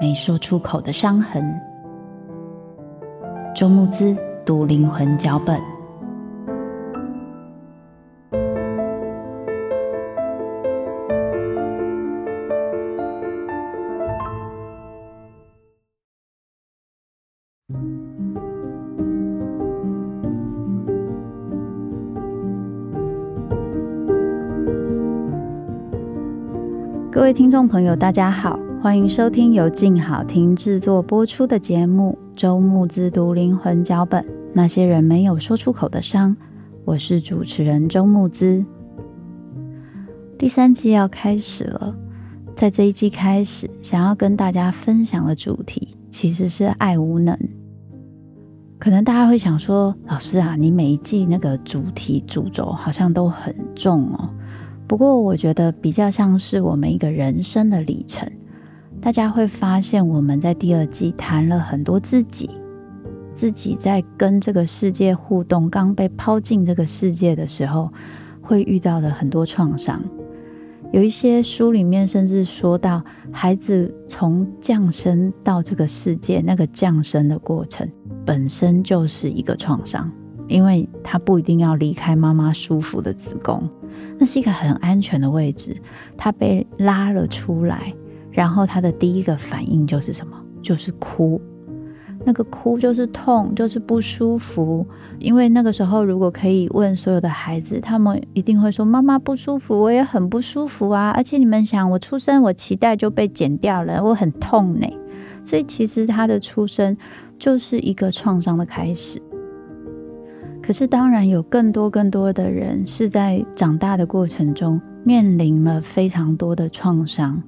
没说出口的伤痕。周慕姿读灵魂脚本。各位听众朋友，大家好，欢迎收听由静好听制作播出的节目《周慕姿读灵魂脚本》，那些人没有说出口的伤。我是主持人周慕姿。第三季要开始了，在这一季开始，想要跟大家分享的主题其实是爱无能。可能大家会想说，老师啊，你每一季那个主题主轴好像都很重哦。不过，我觉得比较像是我们一个人生的历程。大家会发现，我们在第二季谈了很多自己，自己在跟这个世界互动，刚被抛进这个世界的时候，会遇到的很多创伤。有一些书里面甚至说到，孩子从降生到这个世界，那个降生的过程本身就是一个创伤，因为他不一定要离开妈妈舒服的子宫。那是一个很安全的位置，他被拉了出来，然后他的第一个反应就是什么？就是哭。那个哭就是痛，就是不舒服。因为那个时候，如果可以问所有的孩子，他们一定会说：“妈妈不舒服，我也很不舒服啊。”而且你们想，我出生，我脐带就被剪掉了，我很痛呢。所以其实他的出生就是一个创伤的开始。可是，当然有更多更多的人是在长大的过程中面临了非常多的创伤，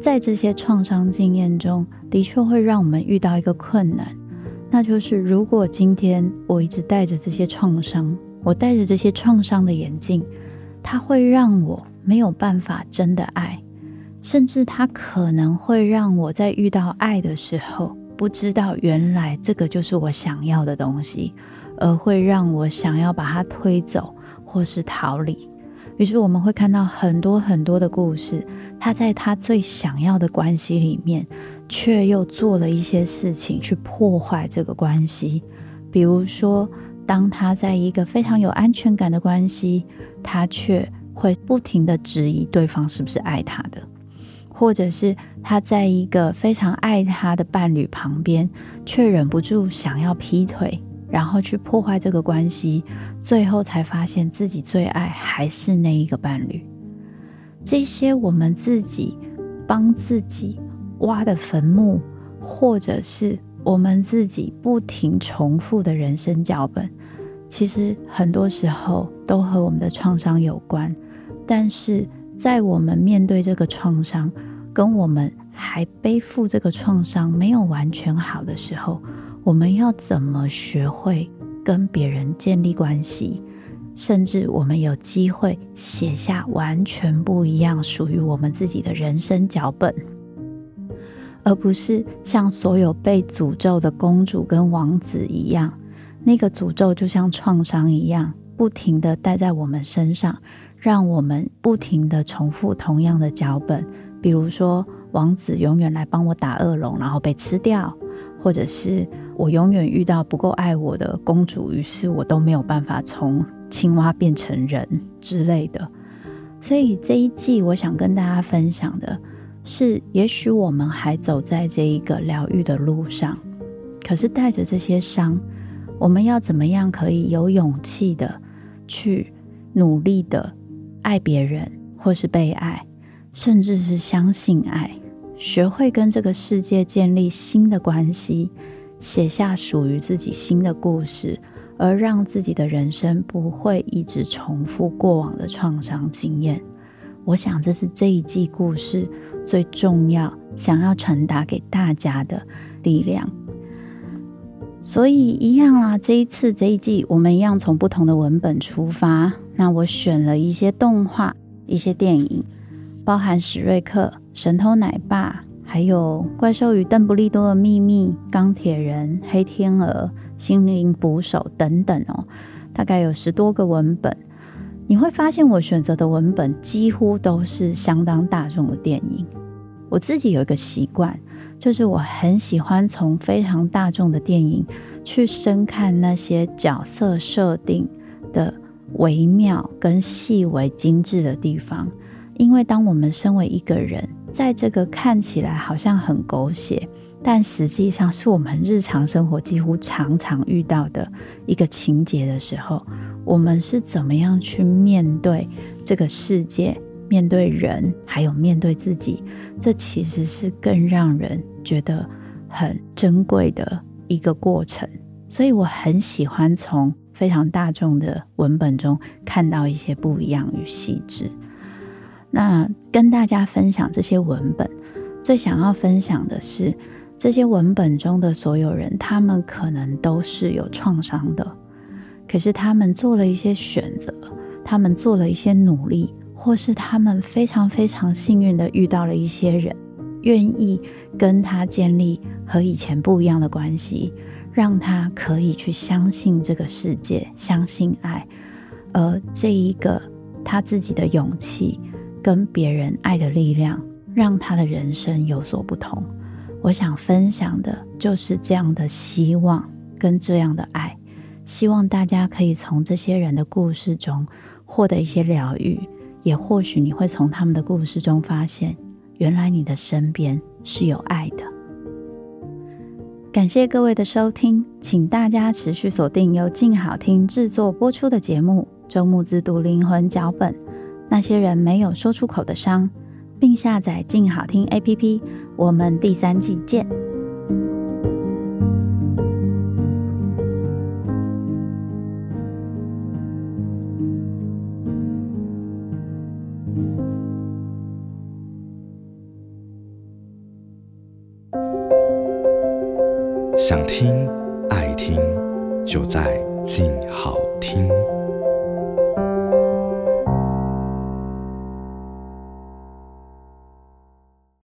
在这些创伤经验中，的确会让我们遇到一个困难，那就是如果今天我一直带着这些创伤，我带着这些创伤的眼镜，它会让我没有办法真的爱，甚至它可能会让我在遇到爱的时候，不知道原来这个就是我想要的东西。而会让我想要把它推走，或是逃离。于是我们会看到很多很多的故事，他在他最想要的关系里面，却又做了一些事情去破坏这个关系。比如说，当他在一个非常有安全感的关系，他却会不停的质疑对方是不是爱他的，或者是他在一个非常爱他的伴侣旁边，却忍不住想要劈腿。然后去破坏这个关系，最后才发现自己最爱还是那一个伴侣。这些我们自己帮自己挖的坟墓，或者是我们自己不停重复的人生脚本，其实很多时候都和我们的创伤有关。但是在我们面对这个创伤，跟我们还背负这个创伤没有完全好的时候，我们要怎么学会跟别人建立关系，甚至我们有机会写下完全不一样属于我们自己的人生脚本。而不是像所有被诅咒的公主跟王子一样，那个诅咒就像创伤一样，不停地带在我们身上，让我们不停地重复同样的脚本。比如说，王子永远来帮我打恶龙，然后被吃掉，或者是我永远遇到不够爱我的公主，于是我都没有办法从青蛙变成人之类的。所以这一季，我想跟大家分享的是，也许我们还走在这一个疗愈的路上，可是带着这些伤，我们要怎么样可以有勇气的去努力的爱别人，或是被爱，甚至是相信爱，学会跟这个世界建立新的关系，写下属于自己新的故事。而让自己的人生不会一直重复过往的创伤经验，我想这是这一季故事最重要想要传达给大家的力量。所以一样啊，这一次这一季我们一样从不同的文本出发。那我选了一些动画、一些电影，包含史瑞克、神偷奶爸，还有怪兽与邓布利多的秘密、钢铁人、黑天鹅。心灵捕手等等哦，大概有十多个文本。你会发现我选择的文本几乎都是相当大众的电影。我自己有一个习惯，就是我很喜欢从非常大众的电影去深看那些角色设定的微妙跟细微精致的地方。因为当我们身为一个人，在这个看起来好像很狗血。但实际上是我们日常生活几乎常常遇到的一个情节的时候，我们是怎么样去面对这个世界、面对人，还有面对自己？这其实是更让人觉得很珍贵的一个过程。所以我很喜欢从非常大众的文本中看到一些不一样与细致。那跟大家分享这些文本，最想要分享的是。这些文本中的所有人，他们可能都是有创伤的，可是他们做了一些选择，他们做了一些努力，或是他们非常非常幸运的遇到了一些人，愿意跟他建立和以前不一样的关系，让他可以去相信这个世界，相信爱，而这一个他自己的勇气跟别人爱的力量，让他的人生有所不同。我想分享的就是这样的希望跟这样的爱，希望大家可以从这些人的故事中获得一些疗愈，也或许你会从他们的故事中发现，原来你的身边是有爱的。感谢各位的收听，请大家持续锁定由静好听制作播出的节目《周末自读灵魂脚本》，那些人没有说出口的伤，并下载静好听 APP。我们第三季见。想听爱听，就在静好听。